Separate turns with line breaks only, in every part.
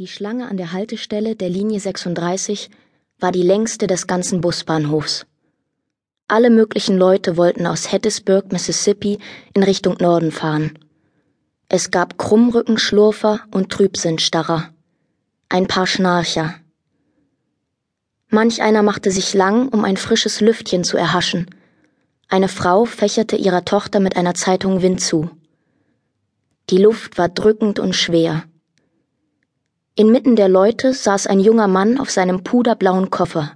Die Schlange an der Haltestelle der Linie 36 war die längste des ganzen Busbahnhofs. Alle möglichen Leute wollten aus Hattiesburg, Mississippi in Richtung Norden fahren. Es gab Krummrückenschlurfer und Trübsinnstarrer. Ein paar Schnarcher. Manch einer machte sich lang, um ein frisches Lüftchen zu erhaschen. Eine Frau fächerte ihrer Tochter mit einer Zeitung Wind zu. Die Luft war drückend und schwer. Inmitten der Leute saß ein junger Mann auf seinem puderblauen Koffer.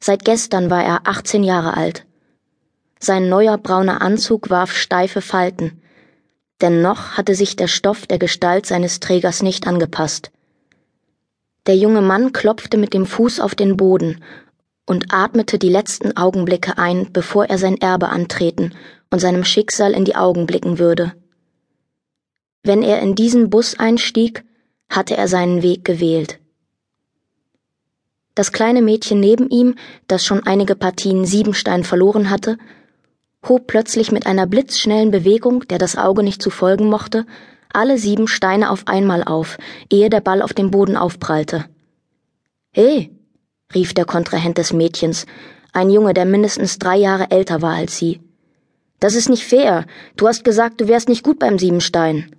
Seit gestern war er 18 Jahre alt. Sein neuer brauner Anzug warf steife Falten, denn noch hatte sich der Stoff der Gestalt seines Trägers nicht angepasst. Der junge Mann klopfte mit dem Fuß auf den Boden und atmete die letzten Augenblicke ein, bevor er sein Erbe antreten und seinem Schicksal in die Augen blicken würde. Wenn er in diesen Bus einstieg, hatte er seinen Weg gewählt. Das kleine Mädchen neben ihm, das schon einige Partien Siebenstein verloren hatte, hob plötzlich mit einer blitzschnellen Bewegung, der das Auge nicht zu folgen mochte, alle sieben Steine auf einmal auf, ehe der Ball auf dem Boden aufprallte. He, rief der Kontrahent des Mädchens, ein Junge, der mindestens drei Jahre älter war als sie. Das ist nicht fair. Du hast gesagt, du wärst nicht gut beim Siebenstein.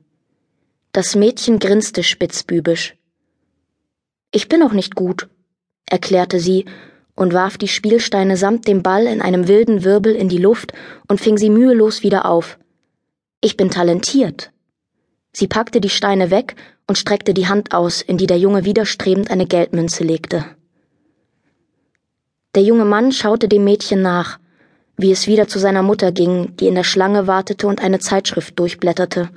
Das Mädchen grinste spitzbübisch. Ich bin auch nicht gut, erklärte sie und warf die Spielsteine samt dem Ball in einem wilden Wirbel in die Luft und fing sie mühelos wieder auf. Ich bin talentiert. Sie packte die Steine weg und streckte die Hand aus, in die der Junge widerstrebend eine Geldmünze legte. Der junge Mann schaute dem Mädchen nach, wie es wieder zu seiner Mutter ging, die in der Schlange wartete und eine Zeitschrift durchblätterte.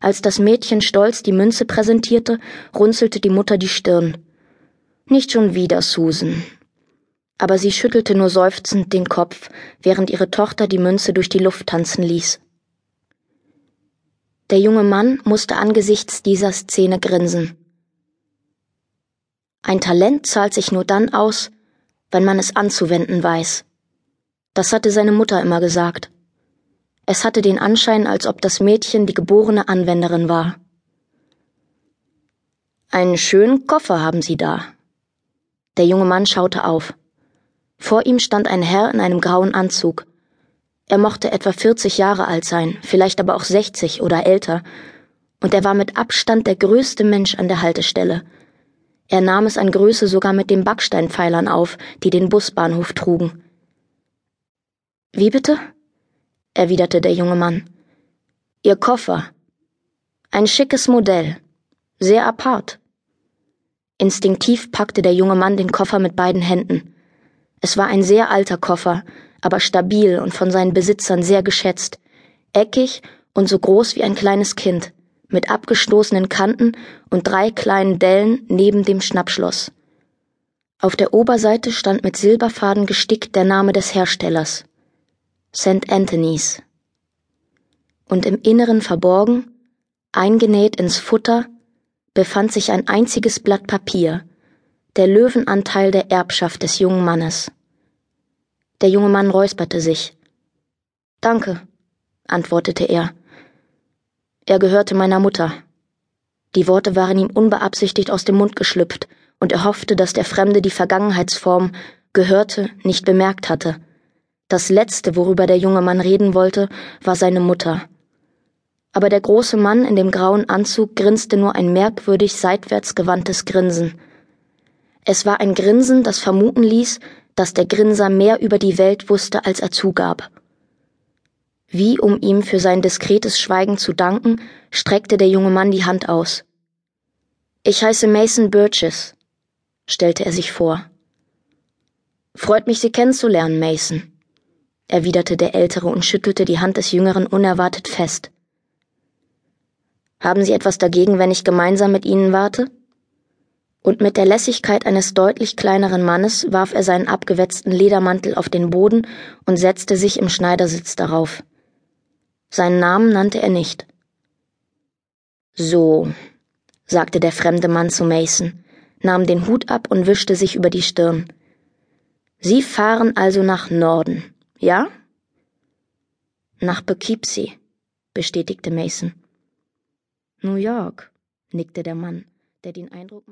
Als das Mädchen stolz die Münze präsentierte, runzelte die Mutter die Stirn. Nicht schon wieder, Susan. Aber sie schüttelte nur seufzend den Kopf, während ihre Tochter die Münze durch die Luft tanzen ließ. Der junge Mann musste angesichts dieser Szene grinsen. Ein Talent zahlt sich nur dann aus, wenn man es anzuwenden weiß. Das hatte seine Mutter immer gesagt. Es hatte den Anschein, als ob das Mädchen die geborene Anwenderin war. Einen schönen Koffer haben Sie da. Der junge Mann schaute auf. Vor ihm stand ein Herr in einem grauen Anzug. Er mochte etwa 40 Jahre alt sein, vielleicht aber auch 60 oder älter, und er war mit Abstand der größte Mensch an der Haltestelle. Er nahm es an Größe sogar mit den Backsteinpfeilern auf, die den Busbahnhof trugen. Wie bitte? Erwiderte der junge Mann. Ihr Koffer. Ein schickes Modell. Sehr apart. Instinktiv packte der junge Mann den Koffer mit beiden Händen. Es war ein sehr alter Koffer, aber stabil und von seinen Besitzern sehr geschätzt, eckig und so groß wie ein kleines Kind, mit abgestoßenen Kanten und drei kleinen Dellen neben dem Schnappschloss. Auf der Oberseite stand mit Silberfaden gestickt der Name des Herstellers. St. Anthony's. Und im Inneren verborgen, eingenäht ins Futter, befand sich ein einziges Blatt Papier, der Löwenanteil der Erbschaft des jungen Mannes. Der junge Mann räusperte sich. Danke, antwortete er. Er gehörte meiner Mutter. Die Worte waren ihm unbeabsichtigt aus dem Mund geschlüpft, und er hoffte, dass der Fremde die Vergangenheitsform gehörte nicht bemerkt hatte. Das Letzte, worüber der junge Mann reden wollte, war seine Mutter. Aber der große Mann in dem grauen Anzug grinste nur ein merkwürdig seitwärts gewandtes Grinsen. Es war ein Grinsen, das vermuten ließ, dass der Grinser mehr über die Welt wusste, als er zugab. Wie um ihm für sein diskretes Schweigen zu danken, streckte der junge Mann die Hand aus. Ich heiße Mason Burgess, stellte er sich vor. Freut mich, Sie kennenzulernen, Mason erwiderte der Ältere und schüttelte die Hand des Jüngeren unerwartet fest. Haben Sie etwas dagegen, wenn ich gemeinsam mit Ihnen warte? Und mit der Lässigkeit eines deutlich kleineren Mannes warf er seinen abgewetzten Ledermantel auf den Boden und setzte sich im Schneidersitz darauf. Seinen Namen nannte er nicht. So, sagte der fremde Mann zu Mason, nahm den Hut ab und wischte sich über die Stirn. Sie fahren also nach Norden. Ja? Nach Poughkeepsie, bestätigte Mason. New York, nickte der Mann, der den Eindruck macht,